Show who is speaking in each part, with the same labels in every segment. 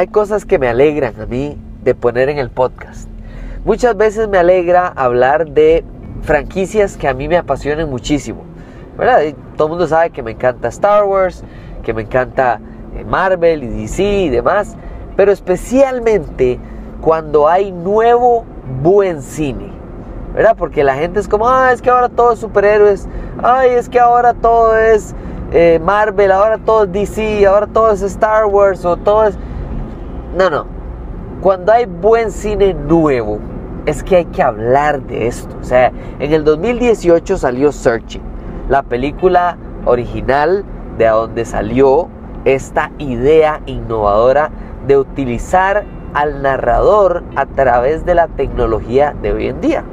Speaker 1: Hay cosas que me alegran a mí de poner en el podcast. Muchas veces me alegra hablar de franquicias que a mí me apasionan muchísimo. ¿verdad? todo el mundo sabe que me encanta Star Wars, que me encanta eh, Marvel y DC y demás, pero especialmente cuando hay nuevo buen cine. ¿Verdad? Porque la gente es como, ah, es que ahora todo es superhéroes, ay, es que ahora todo es eh, Marvel, ahora todo es DC, ahora todo es Star Wars o todo es... No, no. Cuando hay buen cine nuevo, es que hay que hablar de esto. O sea, en el 2018 salió Searching, la película original de donde salió esta idea innovadora de utilizar al narrador a través de la tecnología de hoy en día.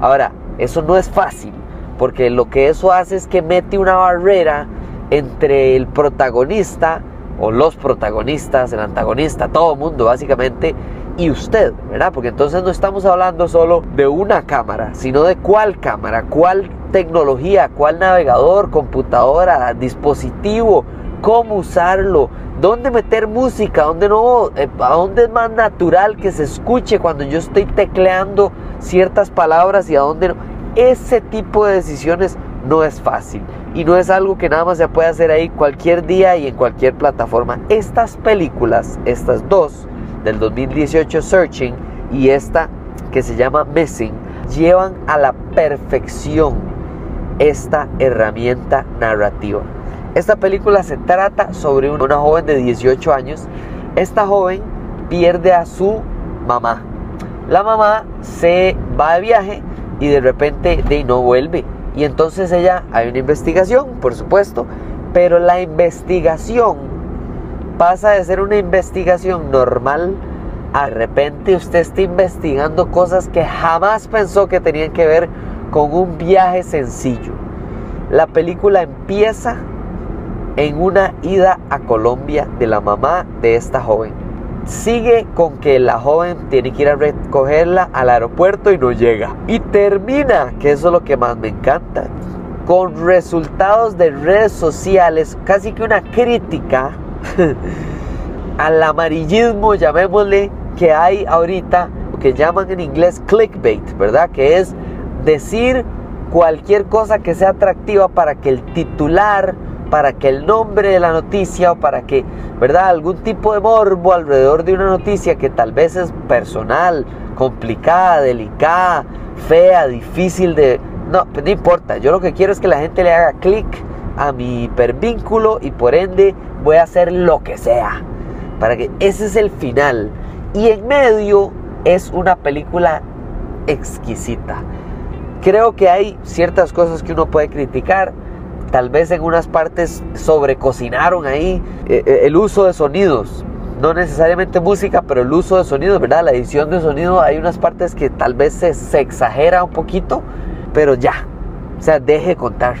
Speaker 1: Ahora, eso no es fácil, porque lo que eso hace es que mete una barrera entre el protagonista o los protagonistas, el antagonista, todo mundo básicamente, y usted, ¿verdad? Porque entonces no estamos hablando solo de una cámara, sino de cuál cámara, cuál tecnología, cuál navegador, computadora, dispositivo, cómo usarlo, dónde meter música, dónde no, eh, a dónde es más natural que se escuche cuando yo estoy tecleando ciertas palabras y a dónde no. Ese tipo de decisiones no es fácil y no es algo que nada más se puede hacer ahí cualquier día y en cualquier plataforma. Estas películas, estas dos, del 2018 Searching y esta que se llama Missing, llevan a la perfección esta herramienta narrativa. Esta película se trata sobre una joven de 18 años. Esta joven pierde a su mamá. La mamá se va de viaje y de repente de no vuelve y entonces ella, hay una investigación, por supuesto, pero la investigación pasa de ser una investigación normal a de repente usted está investigando cosas que jamás pensó que tenían que ver con un viaje sencillo. La película empieza en una ida a Colombia de la mamá de esta joven. Sigue con que la joven tiene que ir a recogerla al aeropuerto y no llega. Y termina, que eso es lo que más me encanta, con resultados de redes sociales, casi que una crítica al amarillismo, llamémosle, que hay ahorita, que llaman en inglés clickbait, ¿verdad? Que es decir cualquier cosa que sea atractiva para que el titular para que el nombre de la noticia o para que, ¿verdad? Algún tipo de morbo alrededor de una noticia que tal vez es personal, complicada, delicada, fea, difícil de... No, pues no importa, yo lo que quiero es que la gente le haga clic a mi hipervínculo y por ende voy a hacer lo que sea. Para que ese es el final. Y en medio es una película exquisita. Creo que hay ciertas cosas que uno puede criticar, Tal vez en unas partes sobrecocinaron ahí eh, eh, el uso de sonidos. No necesariamente música, pero el uso de sonidos, ¿verdad? La edición de sonido, hay unas partes que tal vez se, exagera un poquito, pero ya. O sea, deje contar.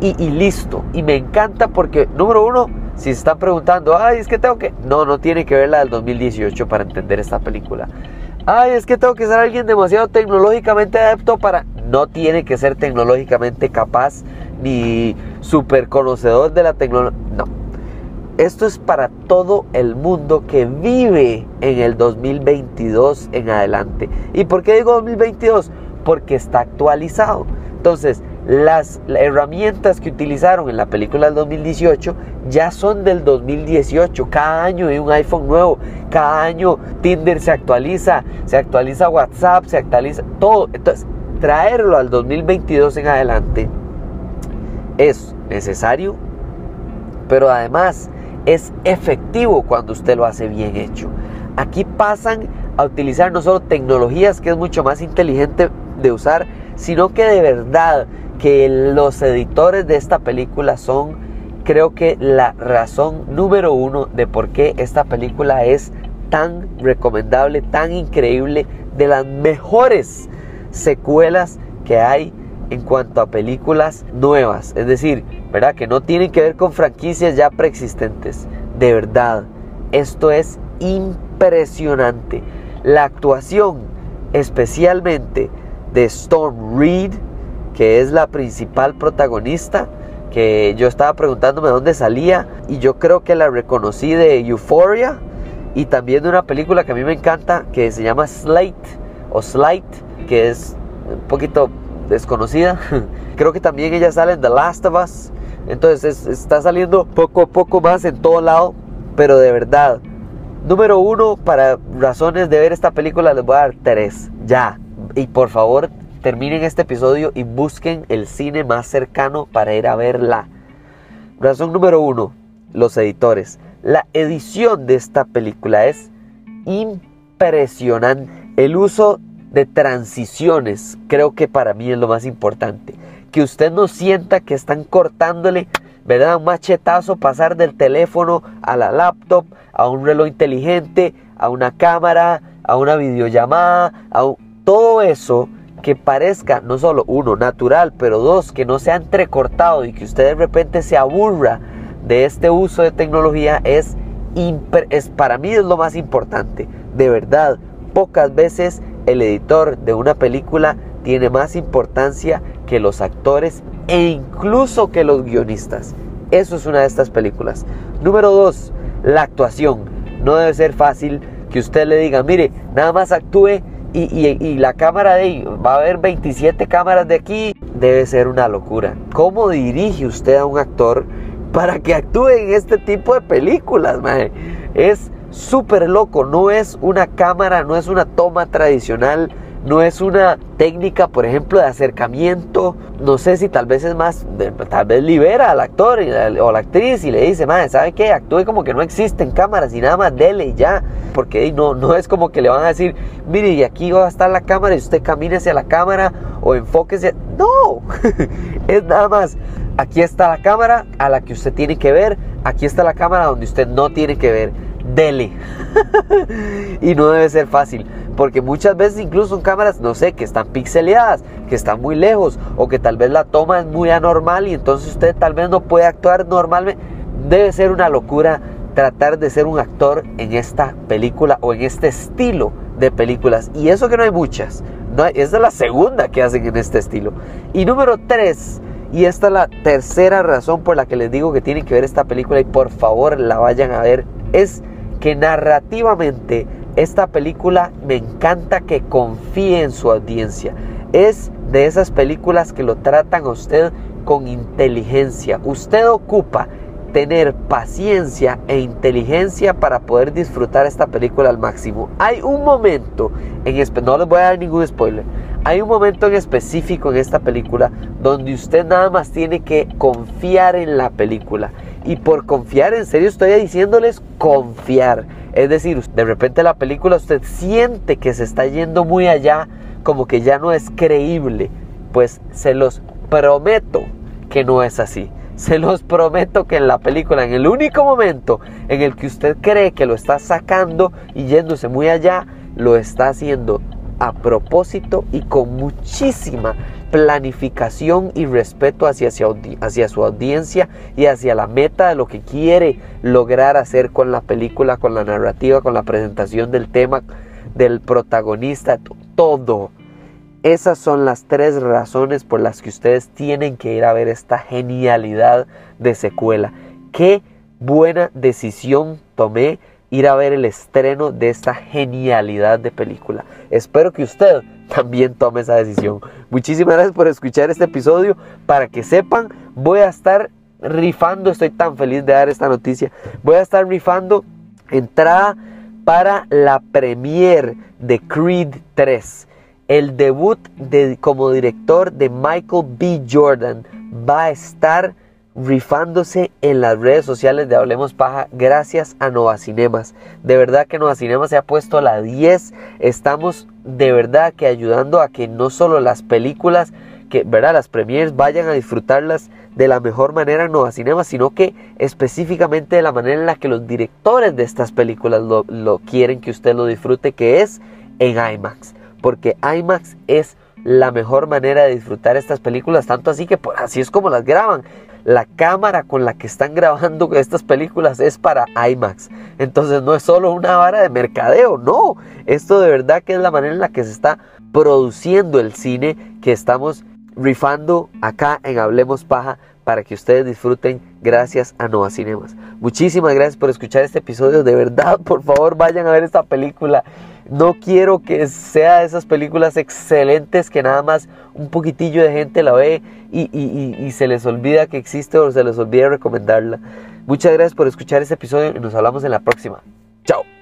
Speaker 1: Y, y, listo. Y me encanta porque, número uno, si se están preguntando, ay, es que tengo que. No, no tiene que ver la del 2018 para entender esta película. Ay, es que tengo que ser alguien demasiado tecnológicamente adepto para. No tiene que ser tecnológicamente capaz ni super conocedor de la tecnología. No. Esto es para todo el mundo que vive en el 2022 en adelante. ¿Y por qué digo 2022? Porque está actualizado. Entonces, las herramientas que utilizaron en la película del 2018 ya son del 2018. Cada año hay un iPhone nuevo. Cada año Tinder se actualiza. Se actualiza WhatsApp, se actualiza todo. Entonces, traerlo al 2022 en adelante es necesario, pero además es efectivo cuando usted lo hace bien hecho. Aquí pasan a utilizar no solo tecnologías que es mucho más inteligente de usar, sino que de verdad que los editores de esta película son creo que la razón número uno de por qué esta película es tan recomendable, tan increíble, de las mejores secuelas que hay en cuanto a películas nuevas. Es decir, ¿verdad? Que no tienen que ver con franquicias ya preexistentes. De verdad, esto es impresionante. La actuación, especialmente de Storm Reed, que es la principal protagonista, que yo estaba preguntándome dónde salía y yo creo que la reconocí de Euphoria y también de una película que a mí me encanta que se llama Slate o Slate, que es un poquito desconocida. creo que también ella sale en The Last of Us. Entonces está saliendo poco a poco más en todo lado, pero de verdad. Número uno, para razones de ver esta película les voy a dar tres. Ya. Y por favor, terminen este episodio y busquen el cine más cercano para ir a verla. Razón número uno, los editores. La edición de esta película es impresionante. El uso de transiciones creo que para mí es lo más importante. Que usted no sienta que están cortándole, ¿verdad? Un machetazo, pasar del teléfono a la laptop, a un reloj inteligente, a una cámara, a una videollamada, a todo eso que parezca no solo uno natural, pero dos que no sea entrecortado y que usted de repente se aburra de este uso de tecnología es, es para mí es lo más importante. De verdad, pocas veces el editor de una película tiene más importancia que los actores e incluso que los guionistas. Eso es una de estas películas. Número dos, la actuación. No debe ser fácil que usted le diga, mire, nada más actúe y, la cámara de ahí, va a haber 27 cámaras de aquí, debe ser una locura. ¿Cómo dirige usted a un actor para que actúe en este tipo de películas? Es súper loco, no es una cámara, no es una toma tradicional no es una técnica, por ejemplo, de acercamiento. No sé si tal vez es más, tal vez libera al actor o la actriz y le dice, madre, ¿sabe qué? Actúe como que no existen cámaras y nada más dele y ya. Porque no, no es como que le van a decir, mire, y aquí va a estar la cámara y usted camine hacia la cámara o enfóquese. No, es nada más. Aquí está la cámara a la que usted tiene que ver. Aquí está la cámara donde usted no tiene que ver. Dele. y no debe ser fácil. Porque muchas veces incluso son cámaras, no sé, que están pixeleadas, que están muy lejos, o que tal vez la toma es muy anormal y entonces usted tal vez no puede actuar normalmente. Debe ser una locura tratar de ser un actor en esta película o en este estilo de películas. Y eso que no hay muchas. No esta es la segunda que hacen en este estilo. Y número tres, y esta es la tercera razón por la que les digo que tienen que ver esta película y por favor la vayan a ver, es que narrativamente esta película me encanta que confíe en su audiencia. Es de esas películas que lo tratan a usted con inteligencia. Usted ocupa tener paciencia e inteligencia para poder disfrutar esta película al máximo. Hay un momento, en no les voy a dar ningún spoiler, hay un momento en específico en esta película donde usted nada más tiene que confiar en la película. Y por confiar, en serio estoy diciéndoles confiar. Es decir, de repente la película usted siente que se está yendo muy allá, como que ya no es creíble. Pues se los prometo que no es así. Se los prometo que en la película, en el único momento en el que usted cree que lo está sacando y yéndose muy allá, lo está haciendo a propósito y con muchísima planificación y respeto hacia, hacia, su audiencia y hacia la meta de lo que quiere lograr hacer con la película, con la narrativa, con la presentación del tema, del protagonista, todo. Esas son las tres razones por las que ustedes tienen que ir a ver esta genialidad de secuela. Qué buena decisión tomé ir a ver el estreno de esta genialidad de película. Espero que usted también tome esa decisión. Muchísimas gracias por escuchar este episodio. Para que sepan, voy a estar rifando, estoy tan feliz de dar esta noticia, voy a estar rifando entrada para la premiere de Creed 3. El debut de, como director de Michael B. Jordan va a estar rifándose en las redes sociales de Hablemos Paja gracias a Nova Cinemas. De verdad que Nova Cinemas se ha puesto a la 10. Estamos de verdad que ayudando a que no solo las películas que, ¿verdad? Las premiers vayan a disfrutarlas de la mejor manera en Nova Cinema, sino que específicamente de la manera en la que los directores de estas películas lo, quieren que usted lo disfrute, que es en IMAX. Porque IMAX es la mejor manera de disfrutar estas películas, tanto así que pues, así es como las graban. La cámara con la que están grabando estas películas es para IMAX. Entonces no es solo una vara de mercadeo, no. Esto de verdad que es la manera en la que se está produciendo el cine que estamos rifando acá en Hablemos Paja para que ustedes disfruten gracias a Nova Cinemas. Muchísimas gracias por escuchar este episodio. De verdad, por favor, vayan a ver esta película. No quiero que sea de esas películas excelentes que nada más un poquitillo de gente la ve y, se les olvida que existe o se les olvida recomendarla. Muchas gracias por escuchar este episodio y nos hablamos en la próxima. Chao.